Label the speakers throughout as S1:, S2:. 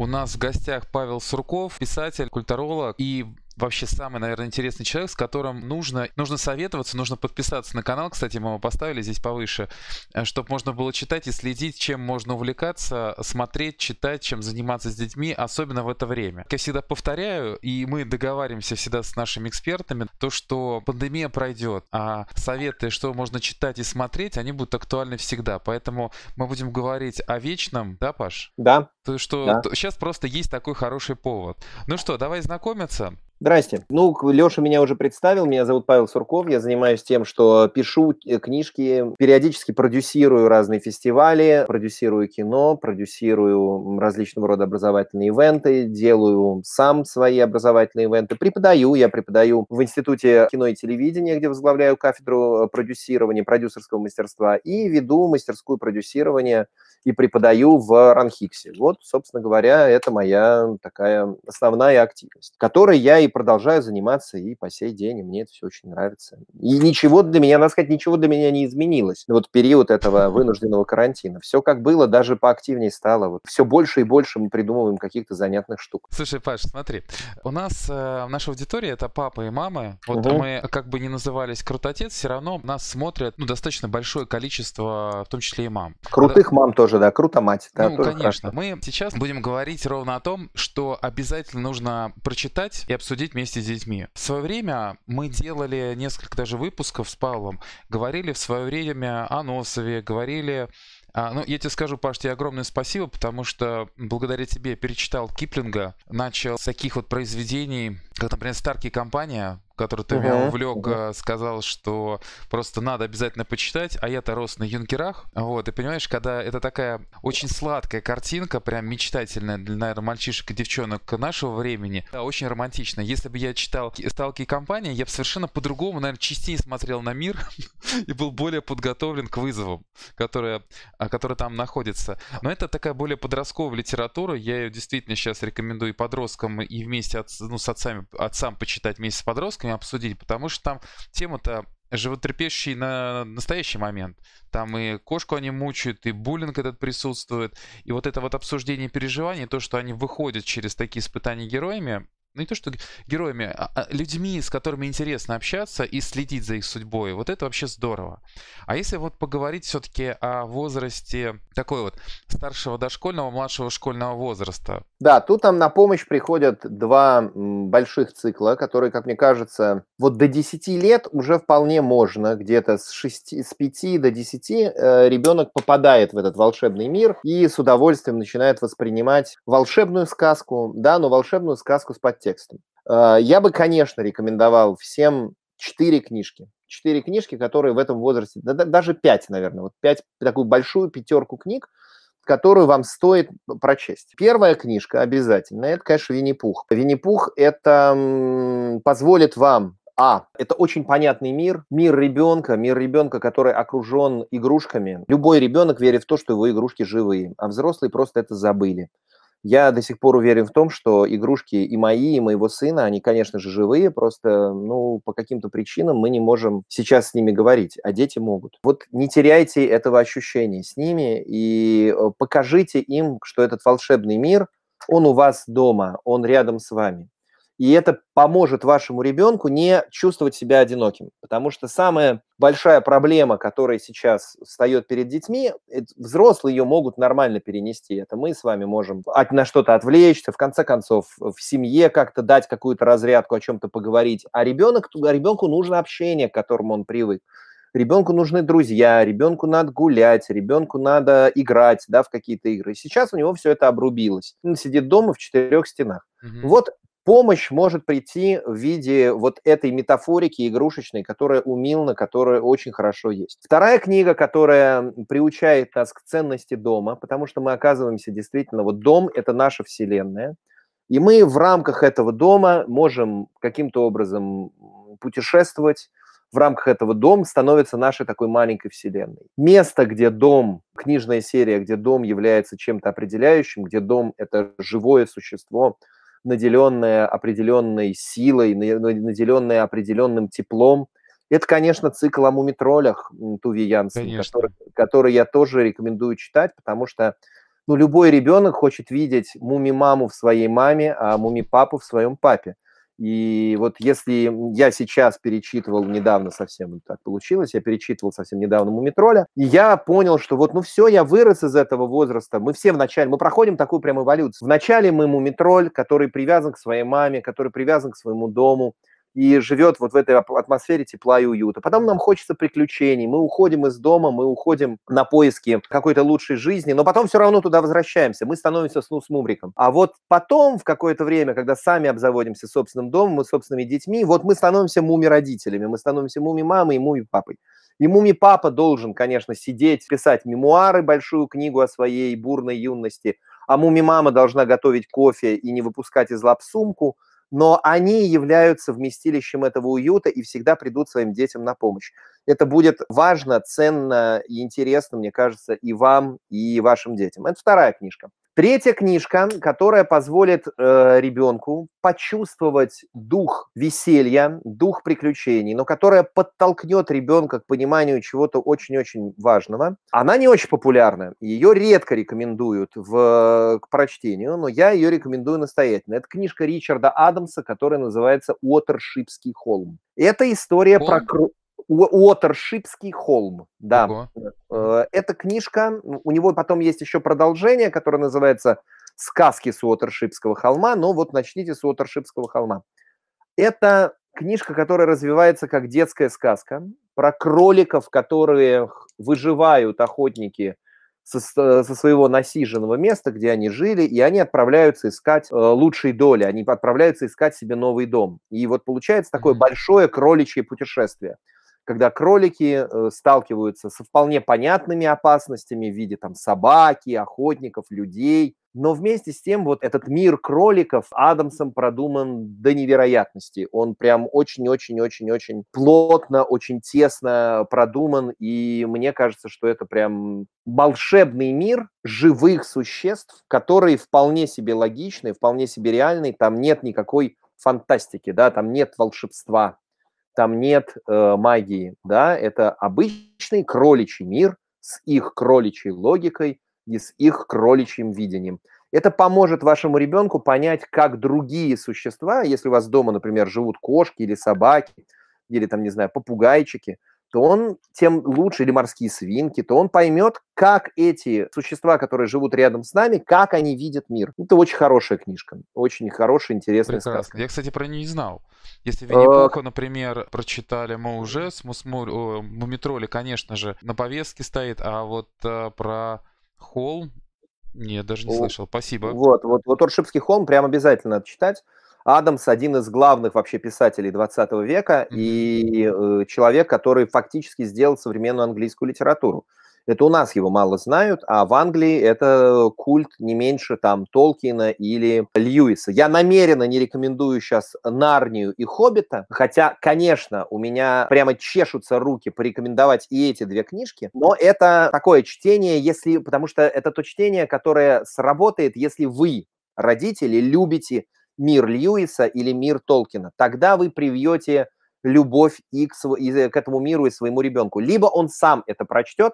S1: У нас в гостях Павел Сурков, писатель, культуролог и вообще самый, наверное, интересный человек, с которым нужно, нужно советоваться, нужно подписаться на канал. Кстати, мы его поставили здесь повыше, э, чтобы можно было читать и следить, чем можно увлекаться, смотреть, читать, чем заниматься с детьми, особенно в это время. Как я всегда повторяю, и мы договариваемся всегда с нашими экспертами, то, что пандемия пройдет, а советы, что можно читать и смотреть, они будут актуальны всегда. Поэтому мы будем говорить о вечном, да, Паш?
S2: Да.
S1: То, что да. сейчас просто есть такой хороший повод. Ну что, давай знакомиться.
S2: Здрасте. Ну, Леша меня уже представил. Меня зовут Павел Сурков. Я занимаюсь тем, что пишу э, книжки, периодически продюсирую разные фестивали, продюсирую кино, продюсирую различного рода образовательные ивенты, делаю сам свои образовательные ивенты, преподаю. Я преподаю в Институте кино и телевидения, где возглавляю кафедру продюсирования, продюсерского мастерства, и веду мастерскую продюсирования и преподаю в Ранхиксе. Вот, собственно говоря, это моя такая основная активность, которой я и продолжаю заниматься и по сей день, и мне это все очень нравится. И ничего для меня, надо сказать, ничего для меня не изменилось. Вот период этого вынужденного карантина. Все как было, даже поактивнее стало. Вот все больше и больше мы придумываем каких-то занятных штук.
S1: Слушай, Паш, смотри, у нас э, наша аудитория это папа и мама. Вот угу. мы как бы не назывались крутотец, все равно нас смотрят ну, достаточно большое количество, в том числе и мам.
S2: Крутых мам тоже тоже, да, круто, мать. Да,
S1: ну, конечно. Хорошо. Мы сейчас будем говорить ровно о том, что обязательно нужно прочитать и обсудить вместе с детьми. В свое время мы делали несколько даже выпусков с Павлом, говорили в свое время о Носове, говорили а, ну, я тебе скажу, Паш, тебе огромное спасибо, потому что благодаря тебе перечитал Киплинга, начал с таких вот произведений, как, например, Старки компания, который ты uh-huh, меня увлек, uh-huh. сказал, что просто надо обязательно почитать, а я-то рос на юнкерах, вот, и понимаешь, когда это такая очень сладкая картинка, прям мечтательная для, наверное, мальчишек и девчонок нашего времени, да, очень романтично. Если бы я читал «Сталки и компания», я бы совершенно по-другому, наверное, частей смотрел на мир и был более подготовлен к вызовам, которые, а, которые там находятся. Но это такая более подростковая литература, я ее действительно сейчас рекомендую и подросткам, и вместе от, ну, с отцами, отцам почитать вместе с подростками, вами обсудить, потому что там тема-то животрепещущий на настоящий момент. Там и кошку они мучают, и буллинг этот присутствует. И вот это вот обсуждение переживаний, то, что они выходят через такие испытания героями, ну не то что героями, а, а людьми, с которыми интересно общаться и следить за их судьбой. Вот это вообще здорово. А если вот поговорить все-таки о возрасте такой вот старшего дошкольного, младшего школьного возраста.
S2: Да, тут нам на помощь приходят два больших цикла, которые, как мне кажется, вот до 10 лет уже вполне можно, где-то с, 6, с 5 до 10 э, ребенок попадает в этот волшебный мир и с удовольствием начинает воспринимать волшебную сказку, да, но волшебную сказку с подтекстом. Э, я бы, конечно, рекомендовал всем четыре книжки. Четыре книжки, которые в этом возрасте, да, даже пять, наверное, вот пять, такую большую пятерку книг, которую вам стоит прочесть. Первая книжка обязательно, это, конечно, Винни-Пух. Винни-Пух – это позволит вам а. Это очень понятный мир. Мир ребенка, мир ребенка, который окружен игрушками. Любой ребенок верит в то, что его игрушки живые, а взрослые просто это забыли. Я до сих пор уверен в том, что игрушки и мои, и моего сына, они, конечно же, живые, просто, ну, по каким-то причинам мы не можем сейчас с ними говорить, а дети могут. Вот не теряйте этого ощущения с ними и э, покажите им, что этот волшебный мир, он у вас дома, он рядом с вами. И это поможет вашему ребенку не чувствовать себя одиноким. Потому что самая большая проблема, которая сейчас встает перед детьми, взрослые ее могут нормально перенести. Это мы с вами можем на что-то отвлечься, в конце концов, в семье как-то дать какую-то разрядку, о чем-то поговорить. А ребенок, ребенку нужно общение, к которому он привык. Ребенку нужны друзья, ребенку надо гулять, ребенку надо играть да, в какие-то игры. Сейчас у него все это обрубилось. Он сидит дома в четырех стенах. Угу. Вот помощь может прийти в виде вот этой метафорики игрушечной, которая у Милна, которая очень хорошо есть. Вторая книга, которая приучает нас к ценности дома, потому что мы оказываемся действительно, вот дом – это наша вселенная, и мы в рамках этого дома можем каким-то образом путешествовать, в рамках этого дом становится нашей такой маленькой вселенной. Место, где дом, книжная серия, где дом является чем-то определяющим, где дом – это живое существо – наделенная определенной силой, наделенная определенным теплом. Это, конечно, цикл о мумитролях Туви Янсен, который, который я тоже рекомендую читать, потому что Ну, любой ребенок хочет видеть муми-маму в своей маме, а муми-папу в своем папе. И вот если я сейчас перечитывал недавно совсем, так получилось, я перечитывал совсем недавно Мумитроля, и я понял, что вот, ну все, я вырос из этого возраста. Мы все вначале, мы проходим такую прям эволюцию. Вначале мы Мумитроль, который привязан к своей маме, который привязан к своему дому, и живет вот в этой атмосфере тепла и уюта. Потом нам хочется приключений, мы уходим из дома, мы уходим на поиски какой-то лучшей жизни, но потом все равно туда возвращаемся, мы становимся сну с мумриком. А вот потом, в какое-то время, когда сами обзаводимся собственным домом, мы собственными детьми, вот мы становимся муми-родителями, мы становимся муми-мамой и муми-папой. И муми-папа должен, конечно, сидеть, писать мемуары, большую книгу о своей бурной юности, а муми-мама должна готовить кофе и не выпускать из лап сумку – но они являются вместилищем этого уюта и всегда придут своим детям на помощь. Это будет важно, ценно и интересно, мне кажется, и вам, и вашим детям. Это вторая книжка. Третья книжка, которая позволит э, ребенку почувствовать дух веселья, дух приключений, но которая подтолкнет ребенка к пониманию чего-то очень-очень важного. Она не очень популярна, ее редко рекомендуют в, к прочтению, но я ее рекомендую настоятельно. Это книжка Ричарда Адамса, которая называется «Уотершипский холм». Это история Холм? про... Уотершипский холм, да. Ого. Э, эта книжка, у него потом есть еще продолжение, которое называется «Сказки с Уотершипского холма», но вот начните с Уотершипского холма. Это книжка, которая развивается как детская сказка про кроликов, которые выживают охотники со, со своего насиженного места, где они жили, и они отправляются искать э, лучшей доли, они отправляются искать себе новый дом. И вот получается такое большое кроличье путешествие – когда кролики э, сталкиваются со вполне понятными опасностями в виде там собаки, охотников, людей. Но вместе с тем вот этот мир кроликов Адамсом продуман до невероятности. Он прям очень-очень-очень-очень плотно, очень тесно продуман. И мне кажется, что это прям волшебный мир живых существ, которые вполне себе логичны, вполне себе реальны. Там нет никакой фантастики, да, там нет волшебства, там нет э, магии, да, это обычный кроличий мир с их кроличьей логикой и с их кроличьим видением. Это поможет вашему ребенку понять, как другие существа, если у вас дома, например, живут кошки или собаки, или там, не знаю, попугайчики – то он тем лучше, или морские свинки, то он поймет, как эти существа, которые живут рядом с нами, как они видят мир. Это очень хорошая книжка, очень хорошая, интересная Прекрасно. сказка.
S1: Я, кстати, про нее не знал. Если Винни-Пуха, например, прочитали мы уже, с Мумитроли, конечно же, на повестке стоит, а вот э, про Холм нет, даже не слышал. Спасибо.
S2: Вот, вот, вот Оршипский холм прям обязательно надо читать. Адамс один из главных вообще писателей 20 века mm-hmm. и э, человек, который фактически сделал современную английскую литературу. Это у нас его мало знают, а в Англии это культ не меньше там Толкина или Льюиса. Я намеренно не рекомендую сейчас Нарнию и Хоббита, хотя, конечно, у меня прямо чешутся руки порекомендовать и эти две книжки, но это такое чтение, если, потому что это то чтение, которое сработает, если вы, родители, любите мир Льюиса или мир Толкина. Тогда вы привьете любовь и к, и к этому миру и своему ребенку. Либо он сам это прочтет,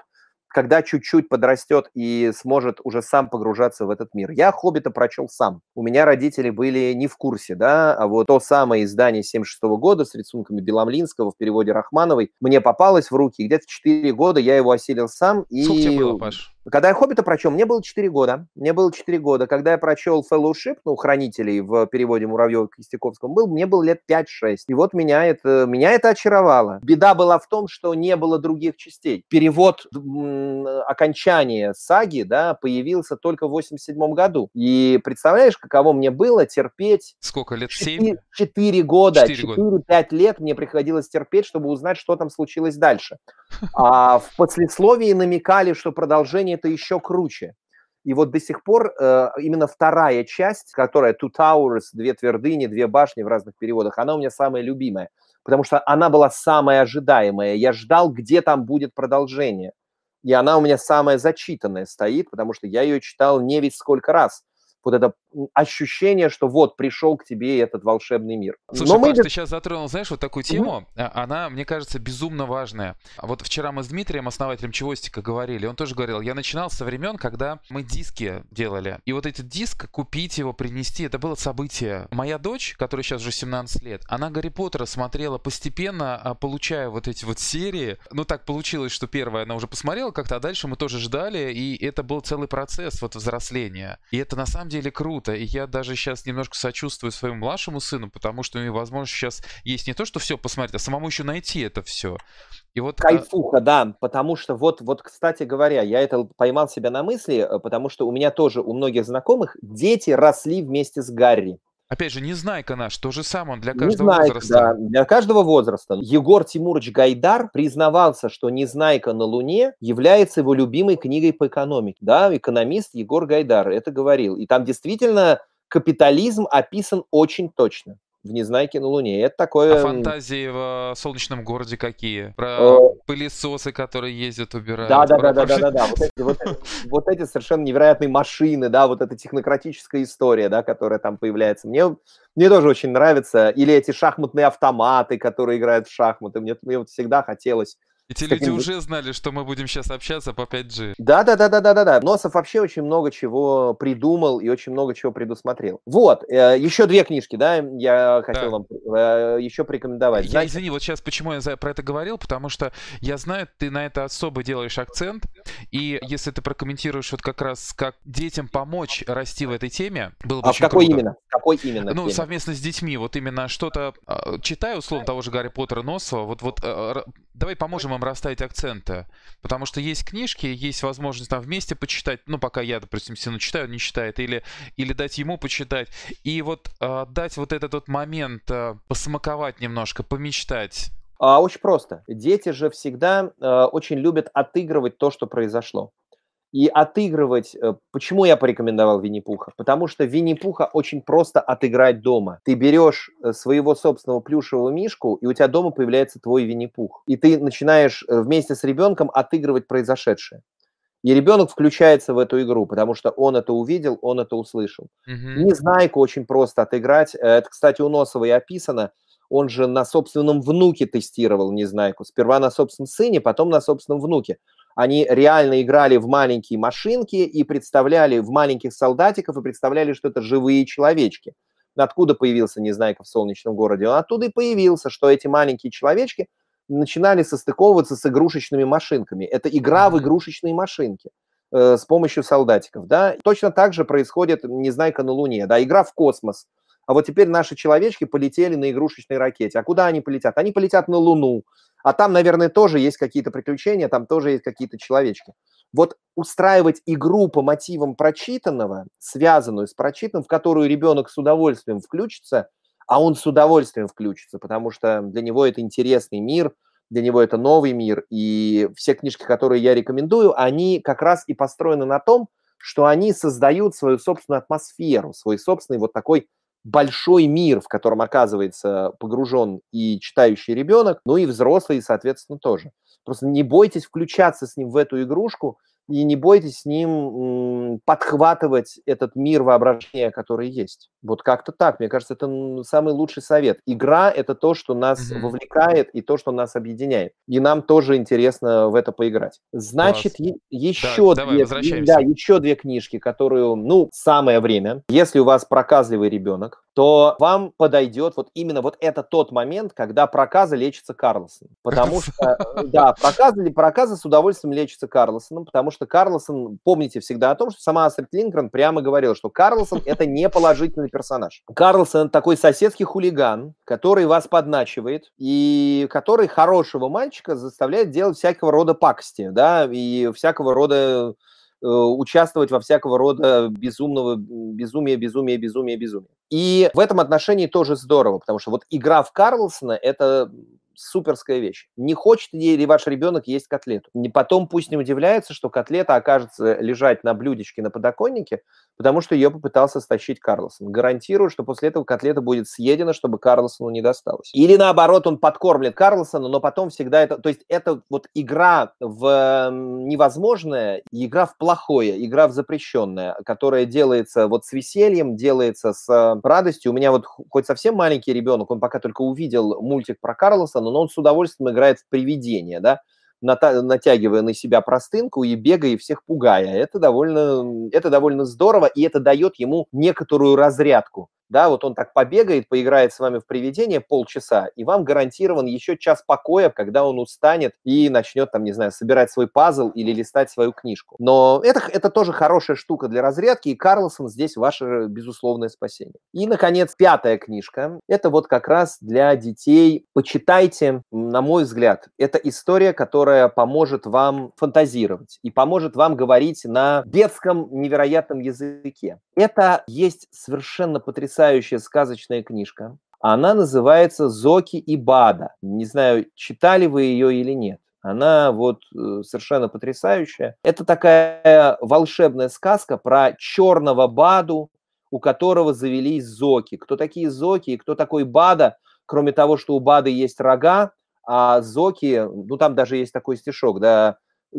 S2: когда чуть-чуть подрастет и сможет уже сам погружаться в этот мир. Я «Хоббита» прочел сам. У меня родители были не в курсе, да, а вот то самое издание 76 года с рисунками Беломлинского в переводе Рахмановой мне попалось в руки. Где-то 4 года я его осилил сам. И...
S1: Сколько тебе было, Паш?
S2: Когда я «Хоббита» прочел, мне было 4 года. Мне было 4 года. Когда я прочел «Fellowship», ну, «Хранителей» в переводе Муравьева Костяковского, был, мне было лет 5-6. И вот меня это, меня это очаровало. Беда была в том, что не было других частей. Перевод окончания саги, да, появился только в 87 году. И представляешь, каково мне было терпеть...
S1: Сколько лет? 7?
S2: 4 года. 4-5 лет мне приходилось терпеть, чтобы узнать, что там случилось дальше. А в послесловии намекали, что продолжение это еще круче. И вот до сих пор э, именно вторая часть, которая Two Towers, две твердыни, две башни в разных переводах, она у меня самая любимая, потому что она была самая ожидаемая. Я ждал, где там будет продолжение. И она у меня самая зачитанная стоит, потому что я ее читал не ведь сколько раз. Вот это ощущение, что вот пришел к тебе этот волшебный мир.
S1: Слушай, Но мы... Паш, ты сейчас затронул, знаешь, вот такую тему, угу. она, мне кажется, безумно важная. Вот вчера мы с Дмитрием, основателем Чевостика, говорили, он тоже говорил, я начинал со времен, когда мы диски делали. И вот этот диск, купить его, принести, это было событие. Моя дочь, которая сейчас уже 17 лет, она Гарри Поттера смотрела постепенно, а, получая вот эти вот серии. Ну, так получилось, что первая она уже посмотрела как-то, а дальше мы тоже ждали, и это был целый процесс вот взросления. И это на самом деле круто. И я даже сейчас немножко сочувствую своему младшему сыну, потому что у него, возможно, сейчас есть не то, что все посмотреть, а самому еще найти это все.
S2: И вот... А Кайфуха, да, потому что вот, вот, кстати говоря, я это поймал себя на мысли, э, потому что у меня тоже, у многих знакомых, дети росли вместе с Гарри.
S1: Опять же, Незнайка наш, то же самое, для каждого Незнайка, возраста.
S2: Да, для каждого возраста. Егор Тимурович Гайдар признавался, что Незнайка на Луне является его любимой книгой по экономике. Да, экономист Егор Гайдар это говорил. И там действительно капитализм описан очень точно в Незнайке на Луне. Это такое...
S1: А фантазии в солнечном городе какие? Про О... пылесосы, которые ездят, убирают.
S2: Да, да, да, да, да, да, да. Вот эти, вот, вот эти совершенно невероятные машины, да, вот эта технократическая история, да, которая там появляется. Мне, мне тоже очень нравится. Или эти шахматные автоматы, которые играют в шахматы. Мне, мне вот всегда хотелось
S1: эти люди уже знали, что мы будем сейчас общаться по 5G.
S2: Да, да, да, да, да, да, да. Носов вообще очень много чего придумал и очень много чего предусмотрел. Вот, э, еще две книжки, да, я хотел да. вам э, еще порекомендовать. Я
S1: Знаете? извини, вот сейчас почему я про это говорил, потому что я знаю, ты на это особо делаешь акцент, и если ты прокомментируешь вот как раз, как детям помочь расти в этой теме, было бы
S2: а
S1: очень
S2: какой
S1: круто.
S2: именно? Какой именно?
S1: Ну, теме? совместно с детьми, вот именно что-то, а, читаю, условно, того же Гарри Поттера Носова, вот, вот э, давай поможем им расставить акценты. Потому что есть книжки, есть возможность там вместе почитать. Ну, пока я, допустим, сыну читаю, не читает. Или, или дать ему почитать. И вот э, дать вот этот вот момент, э, посмаковать немножко, помечтать.
S2: А, очень просто. Дети же всегда э, очень любят отыгрывать то, что произошло и отыгрывать. Э, почему я порекомендовал Винни-Пуха? Потому что Винни-Пуха очень просто отыграть дома. Ты берешь э, своего собственного плюшевого мишку, и у тебя дома появляется твой Винни-Пух. И ты начинаешь э, вместе с ребенком отыгрывать произошедшее. И ребенок включается в эту игру, потому что он это увидел, он это услышал. Mm-hmm. Незнайку очень просто отыграть. Это, кстати, у Носова и описано. Он же на собственном внуке тестировал Незнайку. Сперва на собственном сыне, потом на собственном внуке. Они реально играли в маленькие машинки и представляли в маленьких солдатиков и представляли, что это живые человечки. Откуда появился Незнайка в солнечном городе? Он оттуда и появился, что эти маленькие человечки начинали состыковываться с игрушечными машинками. Это игра в игрушечные машинки э, с помощью солдатиков, да. Точно так же происходит «Незнайка на Луне», да, игра в космос. А вот теперь наши человечки полетели на игрушечной ракете. А куда они полетят? Они полетят на Луну. А там, наверное, тоже есть какие-то приключения, там тоже есть какие-то человечки. Вот устраивать игру по мотивам прочитанного, связанную с прочитанным, в которую ребенок с удовольствием включится, а он с удовольствием включится, потому что для него это интересный мир, для него это новый мир, и все книжки, которые я рекомендую, они как раз и построены на том, что они создают свою собственную атмосферу, свой собственный вот такой большой мир, в котором оказывается погружен и читающий ребенок, ну и взрослый, соответственно, тоже. Просто не бойтесь включаться с ним в эту игрушку, и не бойтесь с ним подхватывать этот мир воображения, который есть. Вот как-то так. Мне кажется, это самый лучший совет. Игра – это то, что нас mm-hmm. вовлекает и то, что нас объединяет. И нам тоже интересно в это поиграть. Значит, е- еще, да, две, да, еще две книжки, которые, ну, самое время. Если у вас проказливый ребенок, то вам подойдет вот именно вот это тот момент, когда проказа лечится Карлосом. Потому что, да, проказы, проказы с удовольствием лечатся Карлосоном, потому что Карлосон, помните всегда о том, что сама Астрид Линкрен прямо говорила, что Карлосон – это не положительный персонаж. Это такой соседский хулиган, который вас подначивает и который хорошего мальчика заставляет делать всякого рода пакости, да, и всякого рода Э, участвовать во всякого рода безумного, безумия, безумия, безумия, безумия. И в этом отношении тоже здорово, потому что вот игра в Карлсона – это суперская вещь. Не хочет ли ваш ребенок есть котлету? Не потом пусть не удивляется, что котлета окажется лежать на блюдечке на подоконнике, потому что ее попытался стащить Карлсон. Гарантирую, что после этого котлета будет съедена, чтобы Карлсону не досталось. Или наоборот, он подкормлет Карлсона, но потом всегда это... То есть это вот игра в невозможное, игра в плохое, игра в запрещенное, которая делается вот с весельем, делается с радостью. У меня вот хоть совсем маленький ребенок, он пока только увидел мультик про Карлсона, но он с удовольствием играет в привидение, да, натягивая на себя простынку и бегая и всех пугая. Это довольно, это довольно здорово, и это дает ему некоторую разрядку да, вот он так побегает, поиграет с вами в привидение полчаса, и вам гарантирован еще час покоя, когда он устанет и начнет, там, не знаю, собирать свой пазл или листать свою книжку. Но это, это тоже хорошая штука для разрядки, и Карлсон здесь ваше безусловное спасение. И, наконец, пятая книжка. Это вот как раз для детей. Почитайте, на мой взгляд, это история, которая поможет вам фантазировать и поможет вам говорить на детском невероятном языке. Это есть совершенно потрясающая потрясающая сказочная книжка. Она называется «Зоки и Бада». Не знаю, читали вы ее или нет. Она вот э, совершенно потрясающая. Это такая волшебная сказка про черного Баду, у которого завелись зоки. Кто такие зоки и кто такой Бада, кроме того, что у Бады есть рога, а зоки, ну там даже есть такой стишок, да, э,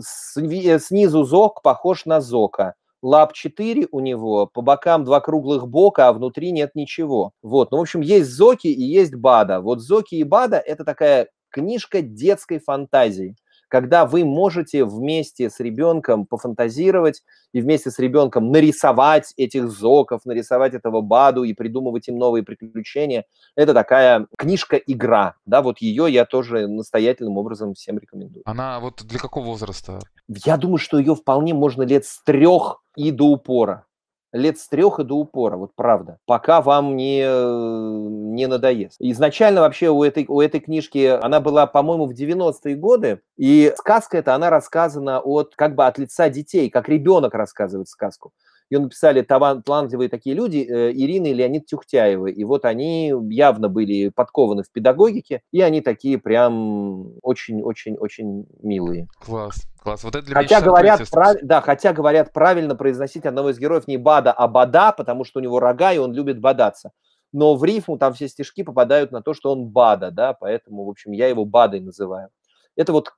S2: снизу зок похож на зока, лап 4 у него, по бокам два круглых бока, а внутри нет ничего. Вот, ну, в общем, есть Зоки и есть Бада. Вот Зоки и Бада – это такая книжка детской фантазии когда вы можете вместе с ребенком пофантазировать и вместе с ребенком нарисовать этих зоков, нарисовать этого Баду и придумывать им новые приключения. Это такая книжка-игра, да, вот ее я тоже настоятельным образом всем рекомендую.
S1: Она вот для какого возраста?
S2: Я думаю, что ее вполне можно лет с трех и до упора лет с трех и до упора, вот правда, пока вам не, не надоест. Изначально вообще у этой, у этой книжки, она была, по-моему, в 90-е годы, и сказка эта, она рассказана от, как бы от лица детей, как ребенок рассказывает сказку ее написали талантливые такие люди, э, Ирина и Леонид Тюхтяевы. И вот они явно были подкованы в педагогике, и они такие прям очень-очень-очень милые.
S1: Класс, класс. Вот это для
S2: хотя говорят, прав... да, хотя говорят правильно произносить одного из героев не Бада, а Бада, потому что у него рога, и он любит бодаться но в рифму там все стишки попадают на то, что он Бада, да, поэтому, в общем, я его Бадой называю. Это вот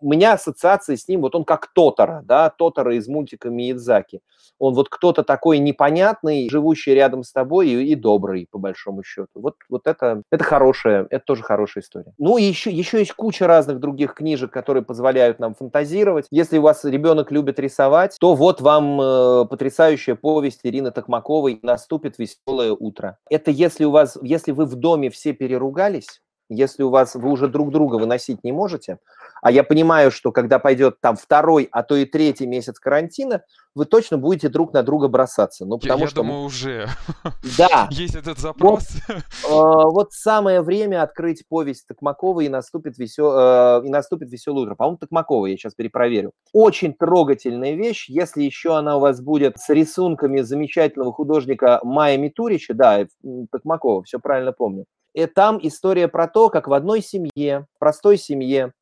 S2: у меня ассоциации с ним, вот он как Тотора, да, Тотора из мультика Миядзаки. Он вот кто-то такой непонятный, живущий рядом с тобой и, и добрый, по большому счету. Вот, вот это, это хорошая, это тоже хорошая история. Ну и еще, еще есть куча разных других книжек, которые позволяют нам фантазировать. Если у вас ребенок любит рисовать, то вот вам э, потрясающая повесть Ирины Токмаковой «Наступит веселое утро». Это если у вас, если вы в доме все переругались, если у вас вы уже друг друга выносить не можете, а я понимаю, что когда пойдет там второй, а то и третий месяц карантина, вы точно будете друг на друга бросаться. Ну, потому
S1: я, я
S2: что...
S1: думаю, уже.
S2: Да.
S1: Есть этот запрос.
S2: Вот, э, вот самое время открыть повесть Токмакова и наступит, весел... э, и наступит веселое утро. По-моему, Токмакова, я сейчас перепроверю. Очень трогательная вещь. Если еще она у вас будет с рисунками замечательного художника Майя Митурича, да, Токмакова, все правильно помню. И там история про то, как в одной семье, простой семье,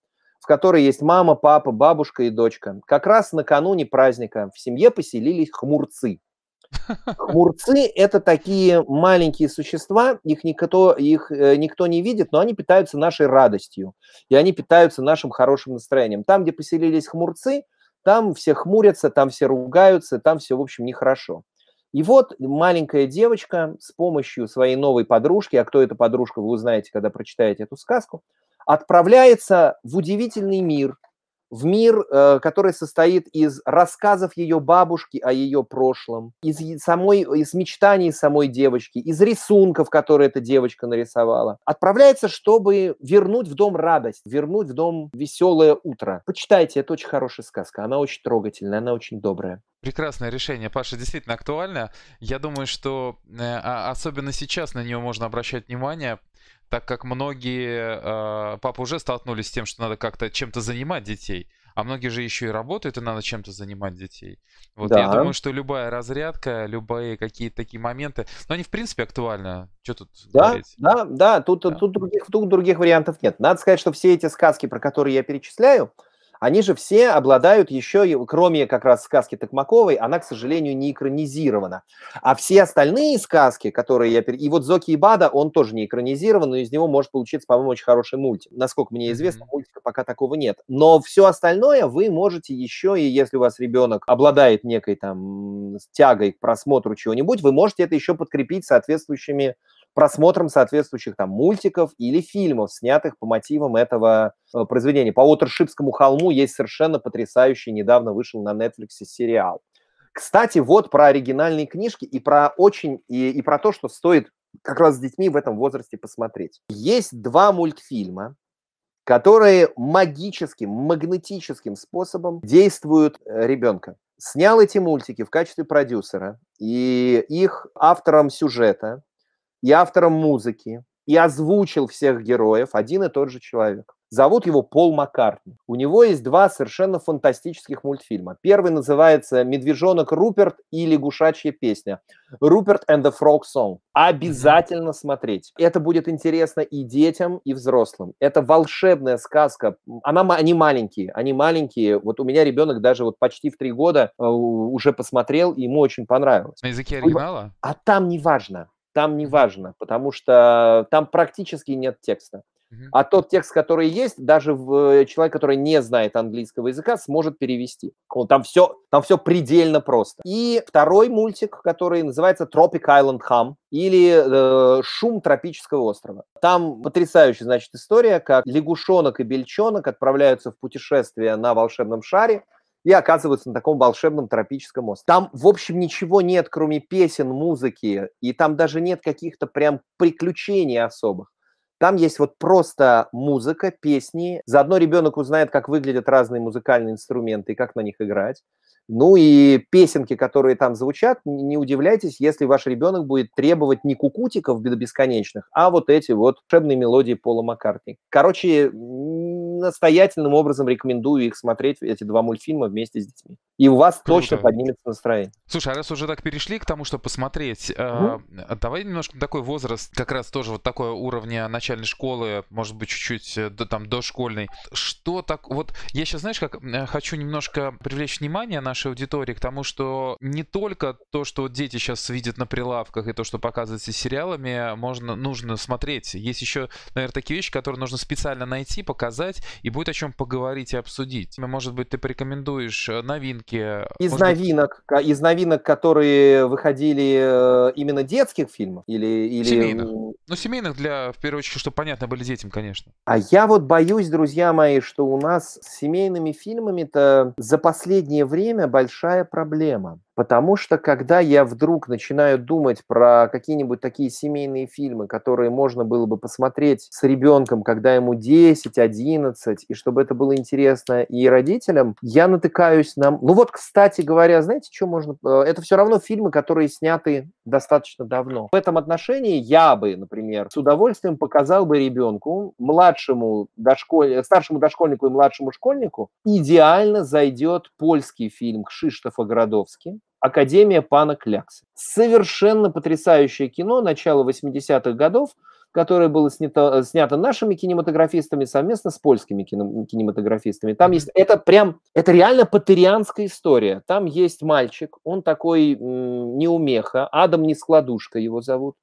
S2: в которой есть мама, папа, бабушка и дочка. Как раз накануне праздника в семье поселились хмурцы. Хмурцы – это такие маленькие существа, их никто, их э, никто не видит, но они питаются нашей радостью, и они питаются нашим хорошим настроением. Там, где поселились хмурцы, там все хмурятся, там все ругаются, там все, в общем, нехорошо. И вот маленькая девочка с помощью своей новой подружки, а кто эта подружка, вы узнаете, когда прочитаете эту сказку, отправляется в удивительный мир, в мир, э, который состоит из рассказов ее бабушки о ее прошлом, из самой, из мечтаний самой девочки, из рисунков, которые эта девочка нарисовала. Отправляется, чтобы вернуть в дом радость, вернуть в дом веселое утро. Почитайте, это очень хорошая сказка, она очень трогательная, она очень добрая.
S1: Прекрасное решение, Паша, действительно актуально. Я думаю, что э, а, особенно сейчас на нее можно обращать внимание, так как многие э, папы уже столкнулись с тем, что надо как-то чем-то занимать детей. а многие же еще и работают, и надо чем-то занимать детей. Вот да. я думаю, что любая разрядка, любые какие-то такие моменты, но они в принципе актуальны. Что тут
S2: да, говорить? Да, да, тут, да. Тут, других, тут других вариантов нет. Надо сказать, что все эти сказки, про которые я перечисляю, они же все обладают еще, кроме как раз сказки Токмаковой, она, к сожалению, не экранизирована. А все остальные сказки, которые я... И вот Зоки и Бада, он тоже не экранизирован, но из него может получиться, по-моему, очень хороший мультик. Насколько мне известно, mm-hmm. мультика пока такого нет. Но все остальное вы можете еще, и если у вас ребенок обладает некой там тягой к просмотру чего-нибудь, вы можете это еще подкрепить соответствующими просмотром соответствующих там мультиков или фильмов, снятых по мотивам этого э, произведения. По Уотершипскому холму есть совершенно потрясающий, недавно вышел на Netflix сериал. Кстати, вот про оригинальные книжки и про очень и, и про то, что стоит как раз с детьми в этом возрасте посмотреть. Есть два мультфильма, которые магическим, магнетическим способом действуют э, ребенка. Снял эти мультики в качестве продюсера, и их автором сюжета и автором музыки, и озвучил всех героев один и тот же человек. Зовут его Пол Маккартни. У него есть два совершенно фантастических мультфильма. Первый называется «Медвежонок Руперт» и «Лягушачья песня». «Руперт and the Frog Song». Обязательно смотреть. Это будет интересно и детям, и взрослым. Это волшебная сказка. Она, они маленькие, они маленькие. Вот у меня ребенок даже вот почти в три года э, уже посмотрел, и ему очень понравилось.
S1: На языке оригинала?
S2: А там не важно там не важно, потому что там практически нет текста. А тот текст, который есть, даже в, человек, который не знает английского языка, сможет перевести. Там все, там все предельно просто. И второй мультик, который называется Tropic Island Hum или э, Шум тропического острова. Там потрясающая, значит, история, как лягушонок и бельчонок отправляются в путешествие на волшебном шаре, и оказываются на таком волшебном тропическом острове. Там, в общем, ничего нет, кроме песен, музыки, и там даже нет каких-то прям приключений особых. Там есть вот просто музыка, песни. Заодно ребенок узнает, как выглядят разные музыкальные инструменты и как на них играть. Ну и песенки, которые там звучат, не удивляйтесь, если ваш ребенок будет требовать не кукутиков бесконечных, а вот эти вот волшебные мелодии Пола Маккартни. Короче, настоятельным образом рекомендую их смотреть, эти два мультфильма вместе с детьми. И у вас Круто. точно поднимется настроение.
S1: Слушай, а раз уже так перешли к тому, что посмотреть, угу. э, давай немножко такой возраст, как раз тоже вот такое уровня начальной школы, может быть, чуть-чуть э, до, там дошкольной. Что так, вот я сейчас, знаешь, как э, хочу немножко привлечь внимание нашей аудитории к тому, что не только то, что дети сейчас видят на прилавках и то, что показывается сериалами, можно, нужно смотреть. Есть еще, наверное, такие вещи, которые нужно специально найти, показать, и будет о чем поговорить и обсудить. Может быть, ты порекомендуешь э, новинки?
S2: Из новинок, быть... из новинок, которые выходили э, именно детских фильмов или или
S1: семейных? Ну семейных для, в первую очередь, чтобы понятно были детям, конечно.
S2: А я вот боюсь, друзья мои, что у нас с семейными фильмами-то за последнее время большая проблема. Потому что когда я вдруг начинаю думать про какие-нибудь такие семейные фильмы, которые можно было бы посмотреть с ребенком, когда ему 10, 11, и чтобы это было интересно и родителям, я натыкаюсь на... Ну вот, кстати говоря, знаете, что можно... Э, это все равно фильмы, которые сняты достаточно давно. В этом отношении я бы, например, с удовольствием показал бы ребенку, младшему дошколь... старшему дошкольнику и младшему школьнику, идеально зайдет польский фильм Кшиштофа Городовский, Академия пана Кляксы. Совершенно потрясающее кино начала 80-х годов, которое было снято, снято нашими кинематографистами совместно с польскими кинематографистами. Там есть, это прям, это реально патерианская история. Там есть мальчик, он такой м, неумеха, Адам Нескладушка его зовут.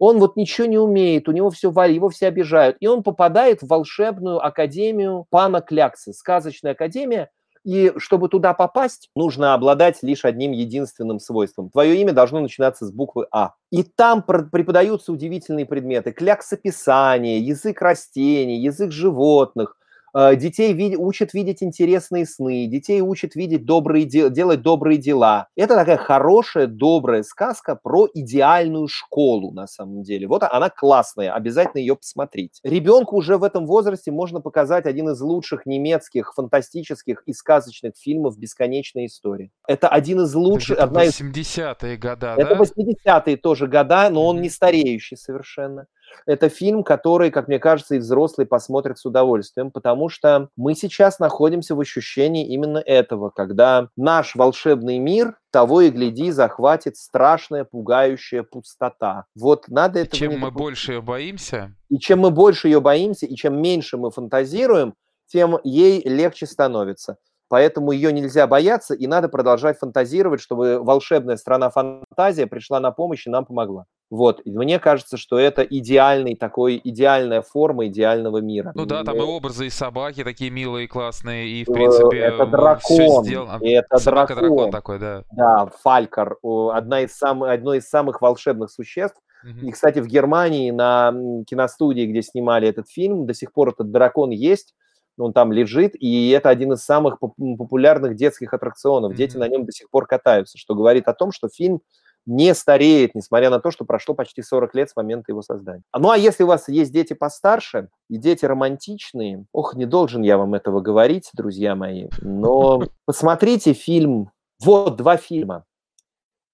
S2: Он вот ничего не умеет, у него все вали, его все обижают. И он попадает в волшебную академию пана Кляксы, сказочная академия, и чтобы туда попасть, нужно обладать лишь одним единственным свойством. Твое имя должно начинаться с буквы А. И там преподаются удивительные предметы. Кляксописание, язык растений, язык животных, детей вид- учат видеть интересные сны, детей учат видеть добрые де- делать добрые дела. Это такая хорошая, добрая сказка про идеальную школу на самом деле. Вот она классная, обязательно ее посмотреть. Ребенку уже в этом возрасте можно показать один из лучших немецких фантастических и сказочных фильмов «Бесконечная история». Это один из лучших...
S1: Это 80-е года,
S2: Это да? 80-е тоже года, но он не стареющий совершенно. Это фильм, который, как мне кажется, и взрослые посмотрят с удовольствием, потому что мы сейчас находимся в ощущении именно этого, когда наш волшебный мир того и гляди, захватит страшная, пугающая пустота. Вот надо
S1: это... Чем мы больше ее боимся?
S2: И чем мы больше ее боимся, и чем меньше мы фантазируем, тем ей легче становится. Поэтому ее нельзя бояться, и надо продолжать фантазировать, чтобы волшебная страна фантазия пришла на помощь и нам помогла. Вот, и мне кажется, что это идеальный такой, идеальная форма идеального мира.
S1: Ну да, там и образы, и собаки такие милые, классные, и, в э, принципе,
S2: это дракон, сделано. это
S1: Собака дракон такой, да.
S2: Да, Фалькар, одна из самых, одно из самых волшебных существ. И, кстати, в Германии на киностудии, где снимали этот фильм, до сих пор этот дракон есть он там лежит, и это один из самых популярных детских аттракционов. Дети mm-hmm. на нем до сих пор катаются, что говорит о том, что фильм не стареет, несмотря на то, что прошло почти 40 лет с момента его создания. Ну а если у вас есть дети постарше и дети романтичные, ох, не должен я вам этого говорить, друзья мои, но посмотрите фильм, вот два фильма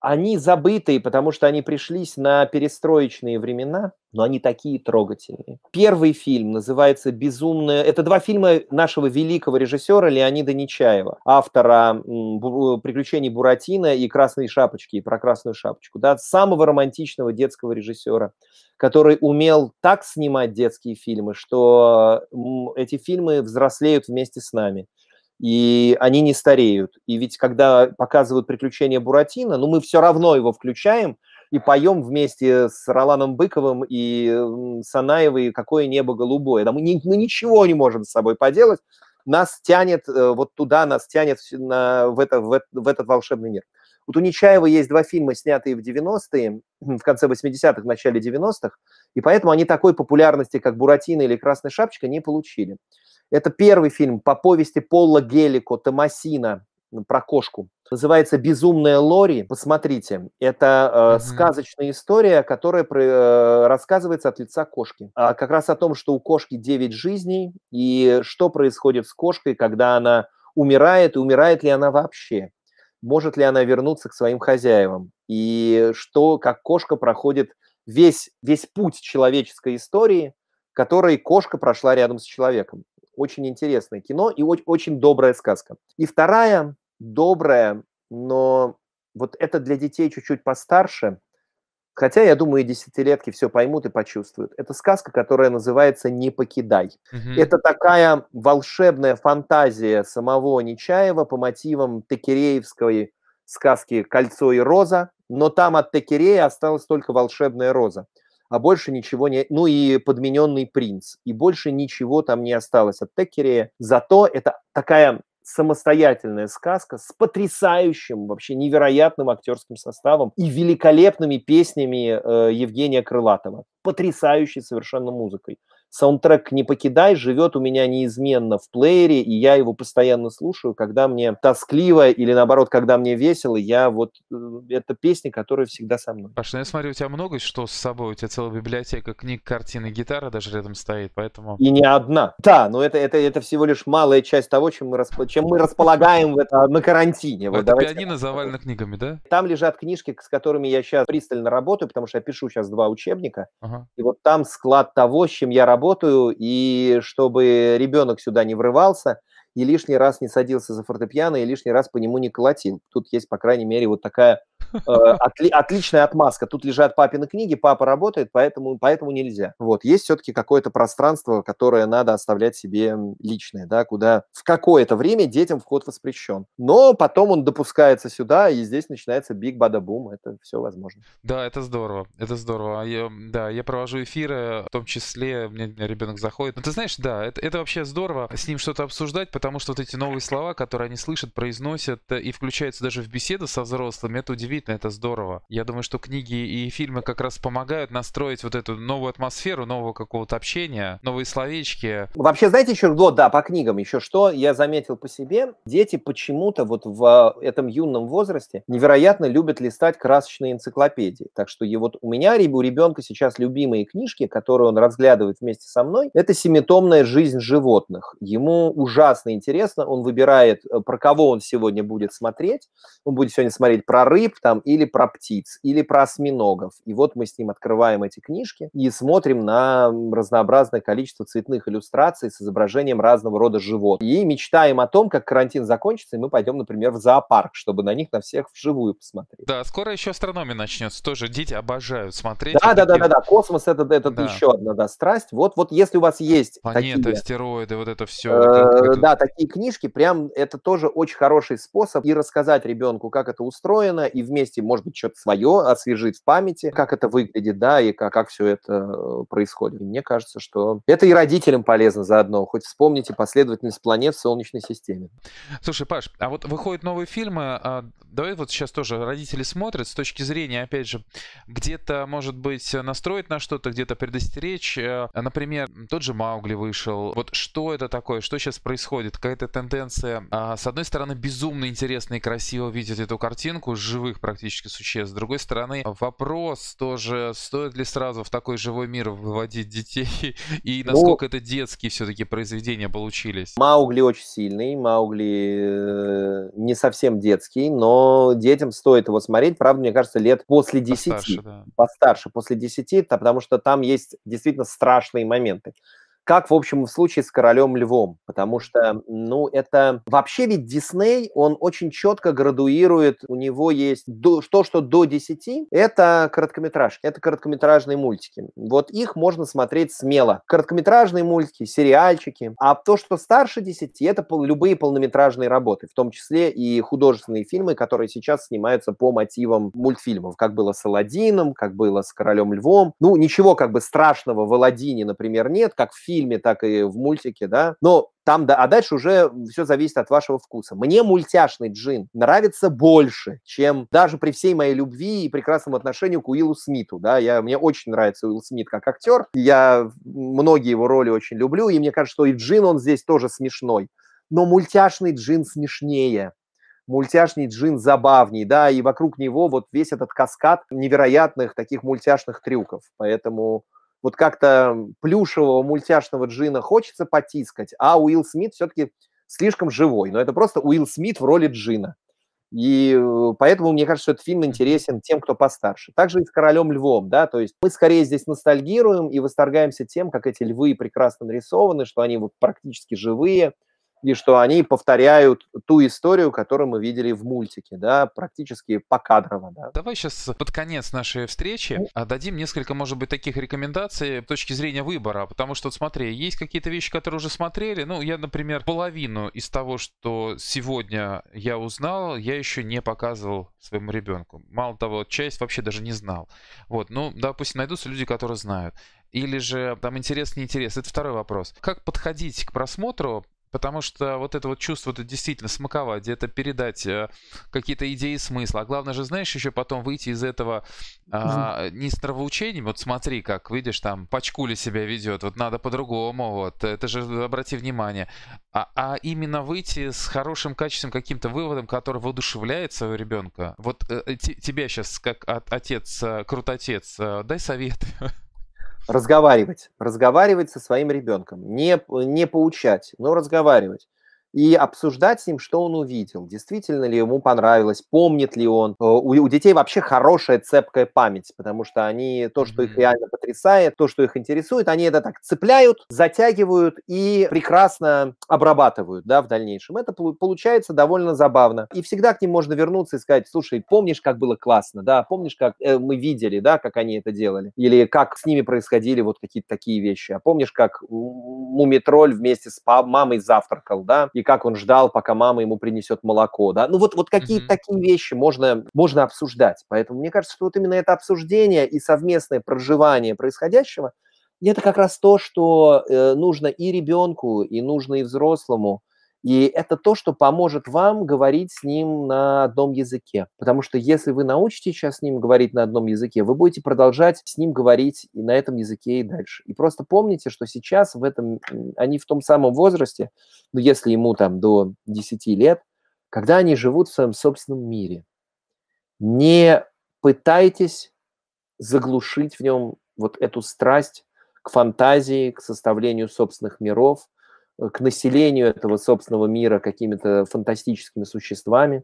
S2: они забытые, потому что они пришлись на перестроечные времена, но они такие трогательные. Первый фильм называется «Безумная». Это два фильма нашего великого режиссера Леонида Нечаева, автора «Приключений Буратино» и «Красной шапочки», и про «Красную шапочку», да, самого романтичного детского режиссера, который умел так снимать детские фильмы, что эти фильмы взрослеют вместе с нами и они не стареют. И ведь когда показывают приключения Буратино, ну мы все равно его включаем и поем вместе с Роланом Быковым и Санаевой «Какое небо голубое». Да мы, не, мы ничего не можем с собой поделать, нас тянет э, вот туда, нас тянет на, в, это, в, в этот волшебный мир. Вот у Нечаева есть два фильма, снятые в 90-е, в конце 80-х, в начале 90-х, и поэтому они такой популярности, как «Буратино» или «Красная шапочка», не получили. Это первый фильм по повести Пола Гелико Томасина про кошку. Называется «Безумная Лори». Посмотрите, это э, mm-hmm. сказочная история, которая про, э, рассказывается от лица кошки. А как раз о том, что у кошки 9 жизней, и что происходит с кошкой, когда она умирает, и умирает ли она вообще. Может ли она вернуться к своим хозяевам. И что, как кошка проходит весь, весь путь человеческой истории, который кошка прошла рядом с человеком. Очень интересное кино и очень добрая сказка. И вторая добрая, но вот это для детей чуть-чуть постарше, хотя, я думаю, и десятилетки все поймут и почувствуют. Это сказка, которая называется «Не покидай». Угу. Это такая волшебная фантазия самого Нечаева по мотивам Текереевской сказки «Кольцо и роза», но там от Текерея осталась только волшебная роза а больше ничего не... Ну и подмененный принц. И больше ничего там не осталось от Теккерея. Зато это такая самостоятельная сказка с потрясающим, вообще невероятным актерским составом и великолепными песнями э, Евгения Крылатова. Потрясающей совершенно музыкой саундтрек «Не покидай» живет у меня неизменно в плеере, и я его постоянно слушаю, когда мне тоскливо или, наоборот, когда мне весело, я вот... Э, это песни, которые всегда со мной.
S1: Паш, ну я смотрю, у тебя много что с собой, у тебя целая библиотека книг, картины, гитара даже рядом стоит, поэтому...
S2: И не одна. Да, но это, это, это всего лишь малая часть того, чем мы, расп... чем мы располагаем в это, на карантине.
S1: Вот это давайте... пианино завалено книгами, да?
S2: Там лежат книжки, с которыми я сейчас пристально работаю, потому что я пишу сейчас два учебника, ага. и вот там склад того, с чем я работаю, работаю, и чтобы ребенок сюда не врывался, и лишний раз не садился за фортепиано, и лишний раз по нему не колотил. Тут есть, по крайней мере, вот такая отли, отличная отмазка. Тут лежат папины книги, папа работает, поэтому, поэтому нельзя. Вот, есть все-таки какое-то пространство, которое надо оставлять себе личное, да, куда в какое-то время детям вход воспрещен. Но потом он допускается сюда, и здесь начинается биг бада бум, это все возможно.
S1: Да, это здорово, это здорово. Я, да, я провожу эфиры, в том числе мне, мне ребенок заходит. Но ты знаешь, да, это, это вообще здорово с ним что-то обсуждать, потому что вот эти новые слова, которые они слышат, произносят и включаются даже в беседу со взрослыми, это удивительно удивительно, это здорово. Я думаю, что книги и фильмы как раз помогают настроить вот эту новую атмосферу, нового какого-то общения, новые словечки.
S2: Вообще, знаете еще, вот, да, по книгам еще что я заметил по себе, дети почему-то вот в этом юном возрасте невероятно любят листать красочные энциклопедии. Так что и вот у меня, у ребенка сейчас любимые книжки, которые он разглядывает вместе со мной, это «Семитомная жизнь животных». Ему ужасно интересно, он выбирает, э, про кого он сегодня будет смотреть. Он будет сегодня смотреть про рыб, там или про птиц, или про осьминогов. И вот мы с ним открываем эти книжки и смотрим на разнообразное количество цветных иллюстраций с изображением разного рода животных. И мечтаем о том, как карантин закончится, и мы пойдем, например, в зоопарк, чтобы на них на всех вживую посмотреть.
S1: Да, скоро еще астрономия начнется. Тоже дети обожают смотреть.
S2: Да, да, да, да, да. Космос это, это да. еще одна да, страсть. Вот, вот если у вас есть
S1: Планеты, такие, астероиды, вот это все.
S2: Э, да, такие книжки, прям это тоже очень хороший способ и рассказать ребенку, как это устроено, и вместе, может быть, что-то свое освежить в памяти, как это выглядит, да, и как, как все это э, происходит. И мне кажется, что это и родителям полезно заодно, хоть вспомните последовательность планет в Солнечной системе.
S1: Слушай, Паш, а вот выходят новые фильмы, а давай вот сейчас тоже родители смотрят с точки зрения, опять же, где-то, может быть, настроить на что-то, где-то предостеречь. Э, например, тот же Маугли вышел. Вот что это такое? Что сейчас происходит? Какая-то тенденция? А, с одной стороны, безумно интересно и красиво видеть эту картинку живых практически существ. С другой стороны, вопрос тоже, стоит ли сразу в такой живой мир выводить детей и ну, насколько ну, это детские все-таки произведения получились?
S2: Маугли очень сильный, Маугли э, не совсем детский, но детям стоит его смотреть. Правда, мне кажется, лет после 10. Постарше, да. Постарше, после 10, потому что там есть действительно страшные моменты как, в общем, в случае с королем львом, потому что, ну, это вообще ведь Дисней, он очень четко градуирует, у него есть до, то, что до 10, это короткометражки, это короткометражные мультики. Вот их можно смотреть смело. Короткометражные мультики, сериальчики, а то, что старше 10, это любые полнометражные работы, в том числе и художественные фильмы, которые сейчас снимаются по мотивам мультфильмов, как было с Аладдином, как было с королем львом. Ну, ничего как бы страшного в Аладдине, например, нет, как в фильме фильме, так и в мультике, да. Но там, да, а дальше уже все зависит от вашего вкуса. Мне мультяшный джин нравится больше, чем даже при всей моей любви и прекрасному отношению к Уиллу Смиту, да, я, мне очень нравится Уилл Смит как актер, я многие его роли очень люблю, и мне кажется, что и джин он здесь тоже смешной, но мультяшный джин смешнее, мультяшный джин забавней, да, и вокруг него вот весь этот каскад невероятных таких мультяшных трюков, поэтому вот как-то плюшевого мультяшного Джина хочется потискать, а Уилл Смит все-таки слишком живой. Но это просто Уилл Смит в роли Джина. И э, поэтому мне кажется, что этот фильм интересен тем, кто постарше. Также и с «Королем львом», да, то есть мы скорее здесь ностальгируем и восторгаемся тем, как эти львы прекрасно нарисованы, что они вот практически живые – и что они повторяют ту историю, которую мы видели в мультике, да, практически покадрово. Да.
S1: Давай сейчас под конец нашей встречи дадим несколько, может быть, таких рекомендаций с точки зрения выбора, потому что, смотри, есть какие-то вещи, которые уже смотрели, ну, я, например, половину из того, что сегодня я узнал, я еще не показывал своему ребенку. Мало того, часть вообще даже не знал. Вот, ну, допустим, найдутся люди, которые знают. Или же там интерес, не интерес. Это второй вопрос. Как подходить к просмотру Потому что вот это вот чувство это действительно смаковать, где-то передать э, какие-то идеи смысла. А главное же, знаешь, еще потом выйти из этого э, не с нравоучением. Вот смотри, как, видишь, там пачкули себя ведет, вот надо по-другому, вот, это же обрати внимание. А, а именно выйти с хорошим качеством, каким-то выводом, который воодушевляет своего ребенка. Вот э, тебя сейчас, как от, отец, э, крутотец, э, дай совет.
S2: разговаривать, разговаривать со своим ребенком, не, не поучать, но разговаривать и обсуждать с ним, что он увидел, действительно ли ему понравилось, помнит ли он. Э, у, у детей вообще хорошая цепкая память, потому что они то, что их реально потрясает, то, что их интересует, они это так цепляют, затягивают и прекрасно обрабатывают да, в дальнейшем. Это получается довольно забавно. И всегда к ним можно вернуться и сказать, слушай, помнишь, как было классно, да, помнишь, как э, мы видели, да, как они это делали, или как с ними происходили вот какие-то такие вещи, а помнишь, как Мумитроль вместе с мамой завтракал, да, и как он ждал, пока мама ему принесет молоко, да, ну вот, вот какие-то mm-hmm. такие вещи можно, можно обсуждать. Поэтому мне кажется, что вот именно это обсуждение и совместное проживание происходящего, это как раз то, что э, нужно и ребенку, и нужно и взрослому, и это то, что поможет вам говорить с ним на одном языке. Потому что если вы научитесь сейчас с ним говорить на одном языке, вы будете продолжать с ним говорить и на этом языке и дальше. И просто помните, что сейчас в этом, они в том самом возрасте, ну, если ему там до 10 лет, когда они живут в своем собственном мире. Не пытайтесь заглушить в нем вот эту страсть к фантазии, к составлению собственных миров – к населению этого собственного мира какими-то фантастическими существами,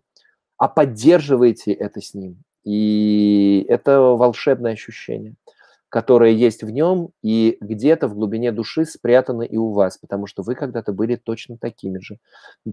S2: а поддерживаете это с ним. И это волшебное ощущение, которое есть в нем и где-то в глубине души спрятано и у вас, потому что вы когда-то были точно такими же,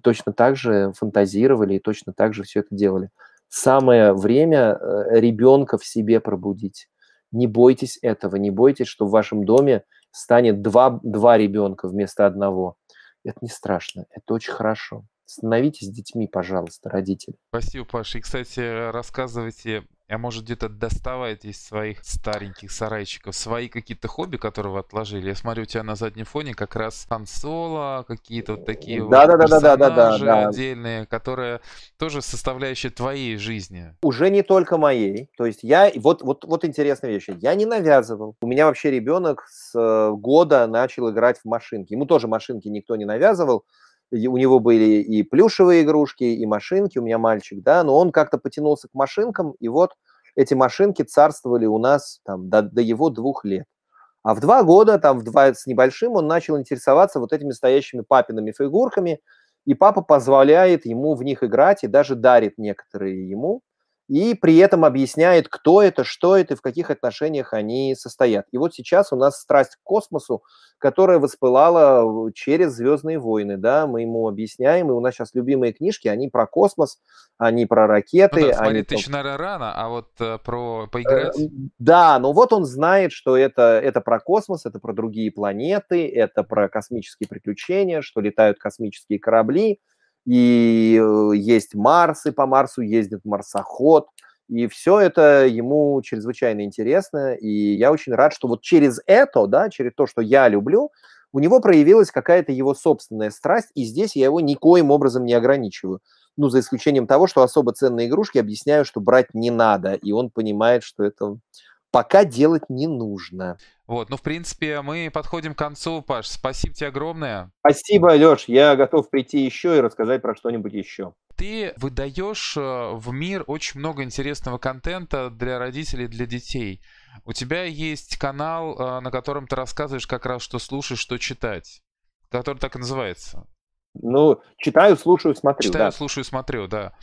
S2: точно так же фантазировали и точно так же все это делали. Самое время э, ребенка в себе пробудить. Не бойтесь этого, не бойтесь, что в вашем доме станет два, два ребенка вместо одного. Это не страшно, это очень хорошо. Становитесь детьми, пожалуйста, родители.
S1: Спасибо, Паша. И, кстати, рассказывайте а может где-то доставаете из своих стареньких сарайчиков свои какие-то хобби, которые вы отложили? Я смотрю, у тебя на заднем фоне как раз консола, какие-то вот такие да, вот да, да, да, да, да, отдельные, которые тоже составляющие твоей жизни.
S2: Уже не только моей. То есть я, вот, вот, вот интересная вещь, я не навязывал. У меня вообще ребенок с э, года начал играть в машинки. Ему тоже машинки никто не навязывал у него были и плюшевые игрушки, и машинки, у меня мальчик, да, но он как-то потянулся к машинкам, и вот эти машинки царствовали у нас там до, до его двух лет. А в два года, там в два с небольшим, он начал интересоваться вот этими стоящими папиными фигурками, и папа позволяет ему в них играть и даже дарит некоторые ему и при этом объясняет, кто это, что это и в каких отношениях они состоят. И вот сейчас у нас страсть к космосу, которая воспылала через «Звездные войны», да, мы ему объясняем, и у нас сейчас любимые книжки, они про космос, они про ракеты.
S1: Ну да, смотри,
S2: они...
S1: ты еще, наверное, рано, а вот э, про поиграть? Э,
S2: да, но вот он знает, что это, это про космос, это про другие планеты, это про космические приключения, что летают космические корабли, и э, есть Марс, и по Марсу ездит марсоход, и все это ему чрезвычайно интересно, и я очень рад, что вот через это, да, через то, что я люблю, у него проявилась какая-то его собственная страсть, и здесь я его никоим образом не ограничиваю. Ну, за исключением того, что особо ценные игрушки объясняю, что брать не надо, и он понимает, что это пока делать не нужно.
S1: Вот, ну, в принципе, мы подходим к концу, Паш. Спасибо тебе огромное.
S2: Спасибо, Леш. Я готов прийти еще и рассказать про что-нибудь еще.
S1: Ты выдаешь э, в мир очень много интересного контента для родителей, для детей. У тебя есть канал, э, на котором ты рассказываешь как раз, что слушаешь, что читать, который так и называется.
S2: Ну, читаю, слушаю, смотрю.
S1: Читаю,
S2: да.
S1: слушаю, смотрю, да.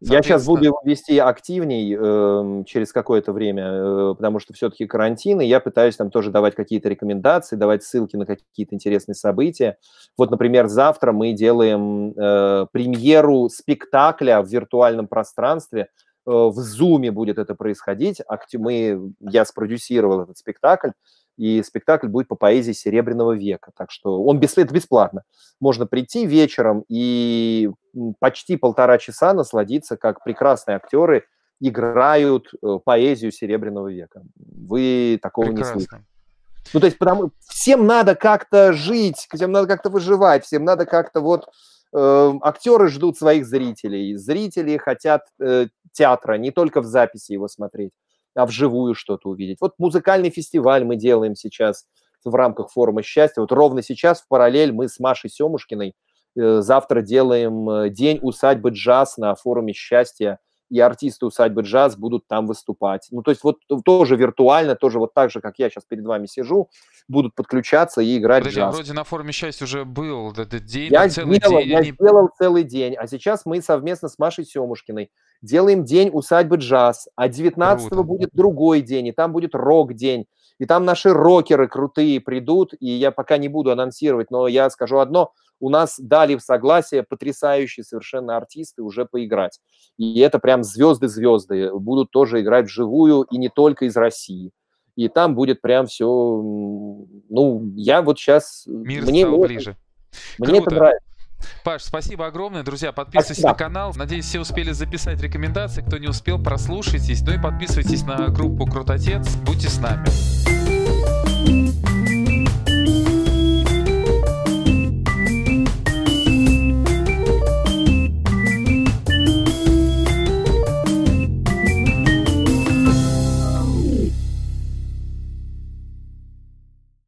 S2: Я сейчас буду его вести активней э, через какое-то время, э, потому что все-таки карантин, и я пытаюсь там тоже давать какие-то рекомендации, давать ссылки на какие-то интересные события. Вот, например, завтра мы делаем э, премьеру спектакля в виртуальном пространстве. Э, в Зуме будет это происходить. Мы, я спродюсировал этот спектакль и спектакль будет по поэзии Серебряного века. Так что он это бесплатно. Можно прийти вечером и почти полтора часа насладиться, как прекрасные актеры играют э, поэзию Серебряного века. Вы такого Прекрасно. не слышали. Ну, то есть, потому всем надо как-то жить, всем надо как-то выживать, всем надо как-то вот... Э, актеры ждут своих зрителей, зрители хотят э, театра, не только в записи его смотреть а вживую что-то увидеть. Вот музыкальный фестиваль мы делаем сейчас в рамках форума счастья. Вот ровно сейчас в параллель мы с Машей Семушкиной э, завтра делаем э, день усадьбы джаз на форуме счастья, и артисты усадьбы джаз будут там выступать. Ну, то есть вот тоже виртуально, тоже вот так же, как я сейчас перед вами сижу, будут подключаться и играть Подожди,
S1: джаз. вроде на форуме счастья уже был этот день,
S2: я целый сделал, день. Я они... сделал целый день, а сейчас мы совместно с Машей Семушкиной делаем день усадьбы джаз, а 19 будет другой день, и там будет рок-день, и там наши рокеры крутые придут, и я пока не буду анонсировать, но я скажу одно, у нас дали в согласие потрясающие совершенно артисты уже поиграть. И это прям звезды-звезды будут тоже играть вживую, и не только из России. И там будет прям все, ну, я вот сейчас...
S1: Мир мне стал ближе.
S2: Мне Круто. это нравится.
S1: Паш, спасибо огромное. Друзья, подписывайтесь спасибо. на канал. Надеюсь, все успели записать рекомендации. Кто не успел, прослушайтесь. Ну и подписывайтесь на группу Крутотец. Будьте с нами.